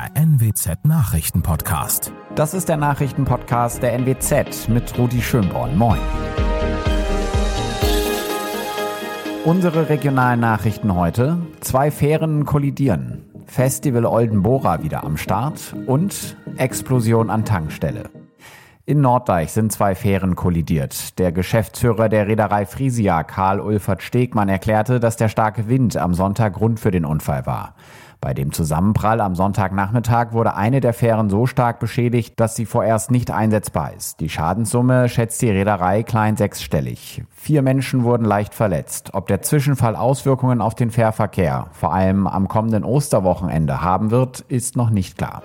der NWZ Nachrichtenpodcast. Das ist der Nachrichtenpodcast der NWZ mit Rudi Schönborn. Moin. Unsere regionalen Nachrichten heute. Zwei Fähren kollidieren. Festival Oldenbora wieder am Start und Explosion an Tankstelle. In Norddeich sind zwei Fähren kollidiert. Der Geschäftsführer der Reederei Frisia, Karl Ulfert Stegmann, erklärte, dass der starke Wind am Sonntag Grund für den Unfall war. Bei dem Zusammenprall am Sonntagnachmittag wurde eine der Fähren so stark beschädigt, dass sie vorerst nicht einsetzbar ist. Die Schadenssumme schätzt die Reederei klein sechsstellig. Vier Menschen wurden leicht verletzt. Ob der Zwischenfall Auswirkungen auf den Fährverkehr, vor allem am kommenden Osterwochenende, haben wird, ist noch nicht klar.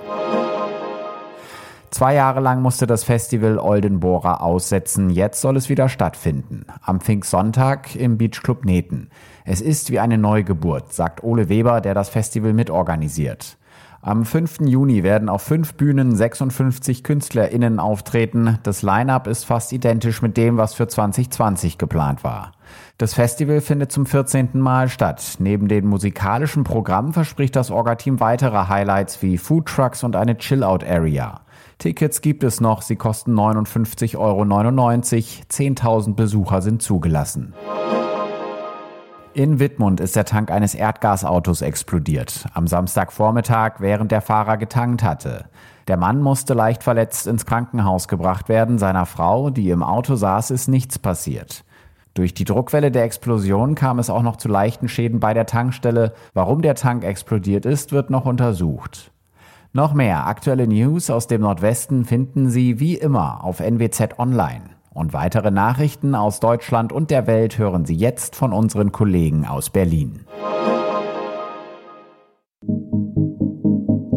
Zwei Jahre lang musste das Festival Oldenbora aussetzen. Jetzt soll es wieder stattfinden. Am Pfingstsonntag im Beachclub Neten. Es ist wie eine Neugeburt, sagt Ole Weber, der das Festival mitorganisiert. Am 5. Juni werden auf fünf Bühnen 56 KünstlerInnen auftreten. Das Line-Up ist fast identisch mit dem, was für 2020 geplant war. Das Festival findet zum 14. Mal statt. Neben dem musikalischen Programm verspricht das Orga-Team weitere Highlights wie Food Trucks und eine Chill-Out-Area. Tickets gibt es noch, sie kosten 59,99 Euro. 10.000 Besucher sind zugelassen. In Wittmund ist der Tank eines Erdgasautos explodiert. Am Samstagvormittag, während der Fahrer getankt hatte. Der Mann musste leicht verletzt ins Krankenhaus gebracht werden. Seiner Frau, die im Auto saß, ist nichts passiert. Durch die Druckwelle der Explosion kam es auch noch zu leichten Schäden bei der Tankstelle. Warum der Tank explodiert ist, wird noch untersucht. Noch mehr aktuelle News aus dem Nordwesten finden Sie wie immer auf NWZ Online. Und weitere Nachrichten aus Deutschland und der Welt hören Sie jetzt von unseren Kollegen aus Berlin.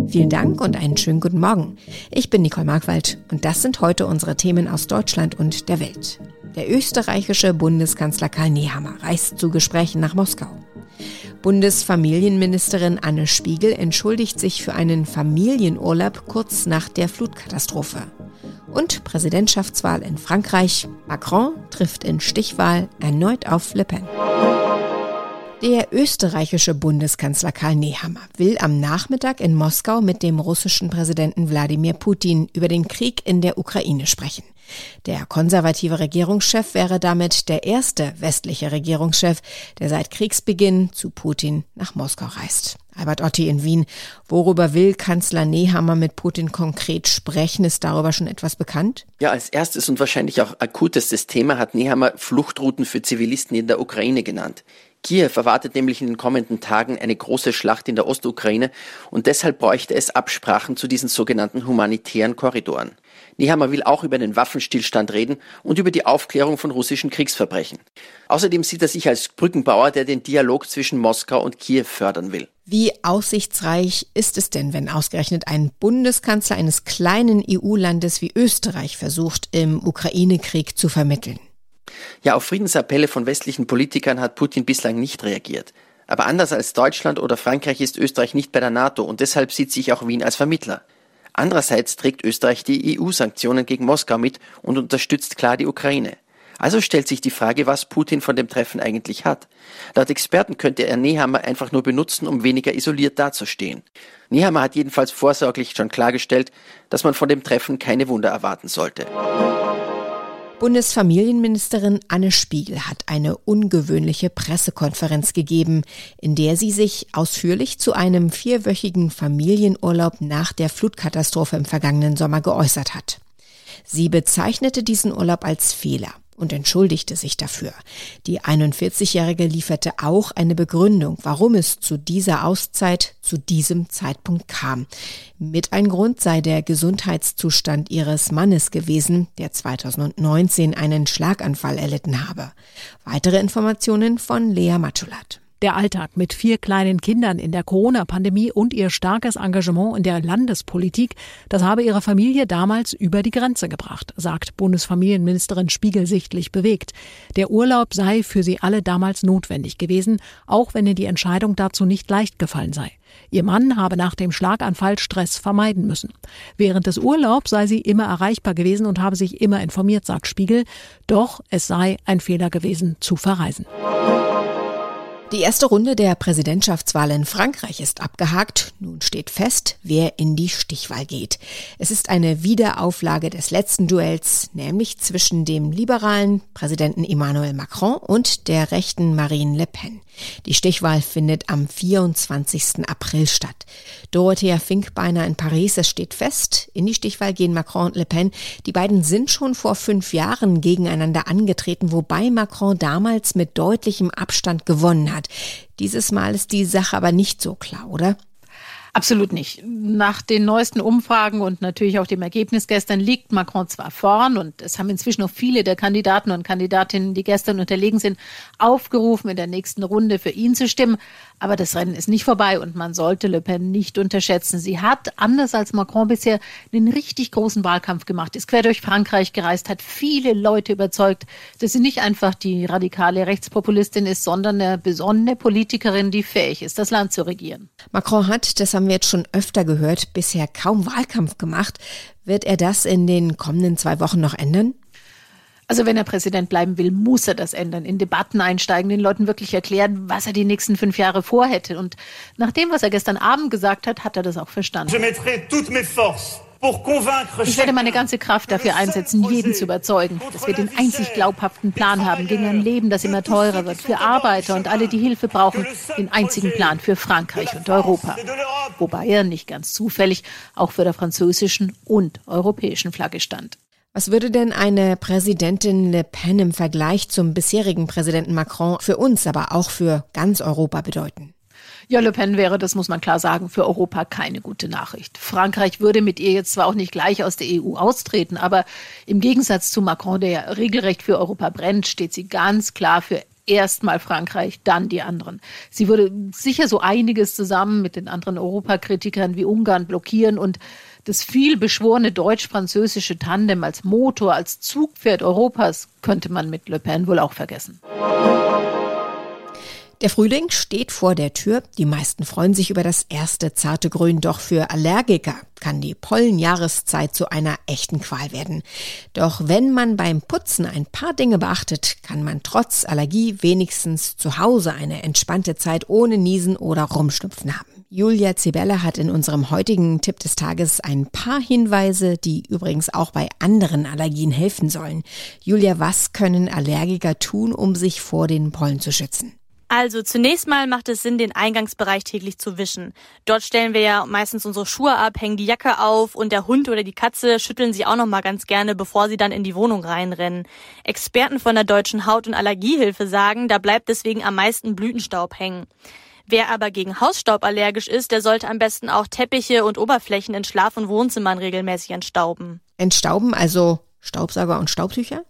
Vielen Dank und einen schönen guten Morgen. Ich bin Nicole Markwald und das sind heute unsere Themen aus Deutschland und der Welt. Der österreichische Bundeskanzler Karl Nehammer reist zu Gesprächen nach Moskau. Bundesfamilienministerin Anne Spiegel entschuldigt sich für einen Familienurlaub kurz nach der Flutkatastrophe. Und Präsidentschaftswahl in Frankreich. Macron trifft in Stichwahl erneut auf Le Pen. Der österreichische Bundeskanzler Karl Nehammer will am Nachmittag in Moskau mit dem russischen Präsidenten Wladimir Putin über den Krieg in der Ukraine sprechen. Der konservative Regierungschef wäre damit der erste westliche Regierungschef, der seit Kriegsbeginn zu Putin nach Moskau reist. Albert Otti in Wien. Worüber will Kanzler Nehammer mit Putin konkret sprechen? Ist darüber schon etwas bekannt? Ja, als erstes und wahrscheinlich auch akutestes Thema hat Nehammer Fluchtrouten für Zivilisten in der Ukraine genannt. Kiew erwartet nämlich in den kommenden Tagen eine große Schlacht in der Ostukraine und deshalb bräuchte es Absprachen zu diesen sogenannten humanitären Korridoren. Nehammer will auch über den Waffenstillstand reden und über die Aufklärung von russischen Kriegsverbrechen. Außerdem sieht er sich als Brückenbauer, der den Dialog zwischen Moskau und Kiew fördern will. Wie aussichtsreich ist es denn, wenn ausgerechnet ein Bundeskanzler eines kleinen EU-Landes wie Österreich versucht, im Ukraine-Krieg zu vermitteln? Ja, auf Friedensappelle von westlichen Politikern hat Putin bislang nicht reagiert. Aber anders als Deutschland oder Frankreich ist Österreich nicht bei der NATO und deshalb sieht sich auch Wien als Vermittler. Andererseits trägt Österreich die EU-Sanktionen gegen Moskau mit und unterstützt klar die Ukraine. Also stellt sich die Frage, was Putin von dem Treffen eigentlich hat. Laut Experten könnte er Nehammer einfach nur benutzen, um weniger isoliert dazustehen. Nehammer hat jedenfalls vorsorglich schon klargestellt, dass man von dem Treffen keine Wunder erwarten sollte. Bundesfamilienministerin Anne Spiegel hat eine ungewöhnliche Pressekonferenz gegeben, in der sie sich ausführlich zu einem vierwöchigen Familienurlaub nach der Flutkatastrophe im vergangenen Sommer geäußert hat. Sie bezeichnete diesen Urlaub als Fehler und entschuldigte sich dafür. Die 41-Jährige lieferte auch eine Begründung, warum es zu dieser Auszeit zu diesem Zeitpunkt kam. Mit ein Grund sei der Gesundheitszustand ihres Mannes gewesen, der 2019 einen Schlaganfall erlitten habe. Weitere Informationen von Lea Matschulat. Der Alltag mit vier kleinen Kindern in der Corona-Pandemie und ihr starkes Engagement in der Landespolitik, das habe ihre Familie damals über die Grenze gebracht, sagt Bundesfamilienministerin Spiegel sichtlich bewegt. Der Urlaub sei für sie alle damals notwendig gewesen, auch wenn ihr die Entscheidung dazu nicht leicht gefallen sei. Ihr Mann habe nach dem Schlaganfall Stress vermeiden müssen. Während des Urlaubs sei sie immer erreichbar gewesen und habe sich immer informiert, sagt Spiegel. Doch es sei ein Fehler gewesen, zu verreisen. Die erste Runde der Präsidentschaftswahl in Frankreich ist abgehakt. Nun steht fest, wer in die Stichwahl geht. Es ist eine Wiederauflage des letzten Duells, nämlich zwischen dem liberalen Präsidenten Emmanuel Macron und der rechten Marine Le Pen. Die Stichwahl findet am 24. April statt. Dorothea Finkbeiner in Paris, es steht fest, in die Stichwahl gehen Macron und Le Pen. Die beiden sind schon vor fünf Jahren gegeneinander angetreten, wobei Macron damals mit deutlichem Abstand gewonnen hat. Dieses Mal ist die Sache aber nicht so klar, oder? Absolut nicht. Nach den neuesten Umfragen und natürlich auch dem Ergebnis gestern liegt Macron zwar vorn und es haben inzwischen noch viele der Kandidaten und Kandidatinnen, die gestern unterlegen sind, aufgerufen, in der nächsten Runde für ihn zu stimmen. Aber das Rennen ist nicht vorbei und man sollte Le Pen nicht unterschätzen. Sie hat, anders als Macron bisher, einen richtig großen Wahlkampf gemacht, ist quer durch Frankreich gereist, hat viele Leute überzeugt, dass sie nicht einfach die radikale Rechtspopulistin ist, sondern eine besonnene Politikerin, die fähig ist, das Land zu regieren. Macron hat, das haben wir jetzt schon öfter gehört, bisher kaum Wahlkampf gemacht. Wird er das in den kommenden zwei Wochen noch ändern? Also wenn er Präsident bleiben will, muss er das ändern, in Debatten einsteigen, den Leuten wirklich erklären, was er die nächsten fünf Jahre vorhätte. Und nach dem, was er gestern Abend gesagt hat, hat er das auch verstanden. Ich werde meine ganze Kraft dafür einsetzen, jeden zu überzeugen, dass wir den einzig glaubhaften Plan haben gegen ein Leben, das immer teurer wird, für Arbeiter und alle, die Hilfe brauchen, den einzigen Plan für Frankreich und Europa. Wobei er nicht ganz zufällig auch für der französischen und europäischen Flagge stand. Was würde denn eine Präsidentin Le Pen im Vergleich zum bisherigen Präsidenten Macron für uns, aber auch für ganz Europa bedeuten? Ja, Le Pen wäre, das muss man klar sagen, für Europa keine gute Nachricht. Frankreich würde mit ihr jetzt zwar auch nicht gleich aus der EU austreten, aber im Gegensatz zu Macron, der ja regelrecht für Europa brennt, steht sie ganz klar für erstmal Frankreich, dann die anderen. Sie würde sicher so einiges zusammen mit den anderen Europakritikern wie Ungarn blockieren und das viel beschworene deutsch-französische Tandem als Motor, als Zugpferd Europas könnte man mit Le Pen wohl auch vergessen. Der Frühling steht vor der Tür. Die meisten freuen sich über das erste zarte Grün. Doch für Allergiker kann die Pollenjahreszeit zu einer echten Qual werden. Doch wenn man beim Putzen ein paar Dinge beachtet, kann man trotz Allergie wenigstens zu Hause eine entspannte Zeit ohne Niesen oder Rumschnupfen haben. Julia Zibella hat in unserem heutigen Tipp des Tages ein paar Hinweise, die übrigens auch bei anderen Allergien helfen sollen. Julia, was können Allergiker tun, um sich vor den Pollen zu schützen? Also zunächst mal macht es Sinn, den Eingangsbereich täglich zu wischen. Dort stellen wir ja meistens unsere Schuhe ab, hängen die Jacke auf und der Hund oder die Katze schütteln sie auch noch mal ganz gerne, bevor sie dann in die Wohnung reinrennen. Experten von der Deutschen Haut- und Allergiehilfe sagen, da bleibt deswegen am meisten Blütenstaub hängen. Wer aber gegen Hausstaub allergisch ist, der sollte am besten auch Teppiche und Oberflächen in Schlaf- und Wohnzimmern regelmäßig entstauben. Entstauben, also Staubsauger und Staubtücher?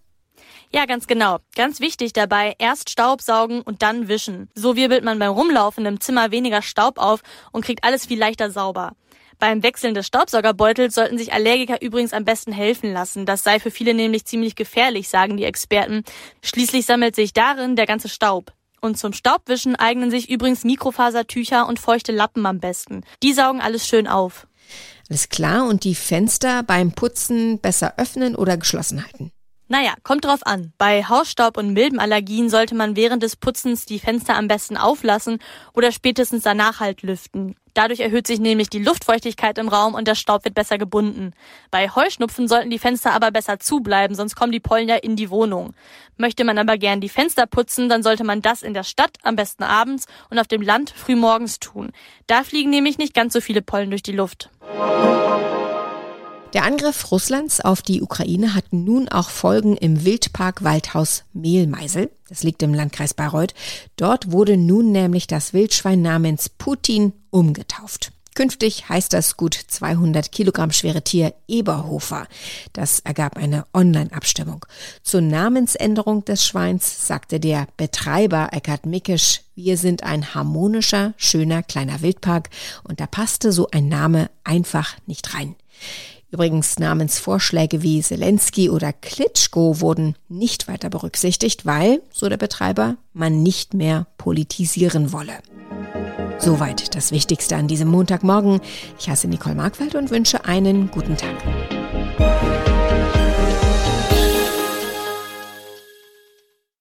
Ja, ganz genau. Ganz wichtig dabei, erst Staubsaugen und dann wischen. So wirbelt man beim Rumlaufen im Zimmer weniger Staub auf und kriegt alles viel leichter sauber. Beim Wechseln des Staubsaugerbeutels sollten sich Allergiker übrigens am besten helfen lassen. Das sei für viele nämlich ziemlich gefährlich, sagen die Experten. Schließlich sammelt sich darin der ganze Staub. Und zum Staubwischen eignen sich übrigens Mikrofasertücher und feuchte Lappen am besten. Die saugen alles schön auf. Alles klar. Und die Fenster beim Putzen besser öffnen oder geschlossen halten? Naja, kommt drauf an. Bei Hausstaub- und Milbenallergien sollte man während des Putzens die Fenster am besten auflassen oder spätestens danach halt lüften. Dadurch erhöht sich nämlich die Luftfeuchtigkeit im Raum und der Staub wird besser gebunden. Bei Heuschnupfen sollten die Fenster aber besser zubleiben, sonst kommen die Pollen ja in die Wohnung. Möchte man aber gern die Fenster putzen, dann sollte man das in der Stadt, am besten abends und auf dem Land frühmorgens tun. Da fliegen nämlich nicht ganz so viele Pollen durch die Luft. Der Angriff Russlands auf die Ukraine hat nun auch Folgen im Wildpark Waldhaus Mehlmeisel. Das liegt im Landkreis Bayreuth. Dort wurde nun nämlich das Wildschwein namens Putin umgetauft. Künftig heißt das gut 200 Kilogramm schwere Tier Eberhofer. Das ergab eine Online-Abstimmung. Zur Namensänderung des Schweins sagte der Betreiber Eckhard Mickisch, wir sind ein harmonischer, schöner kleiner Wildpark und da passte so ein Name einfach nicht rein. Übrigens Namensvorschläge wie Zelensky oder Klitschko wurden nicht weiter berücksichtigt, weil, so der Betreiber, man nicht mehr politisieren wolle. Soweit das Wichtigste an diesem Montagmorgen. Ich heiße Nicole Markwald und wünsche einen guten Tag.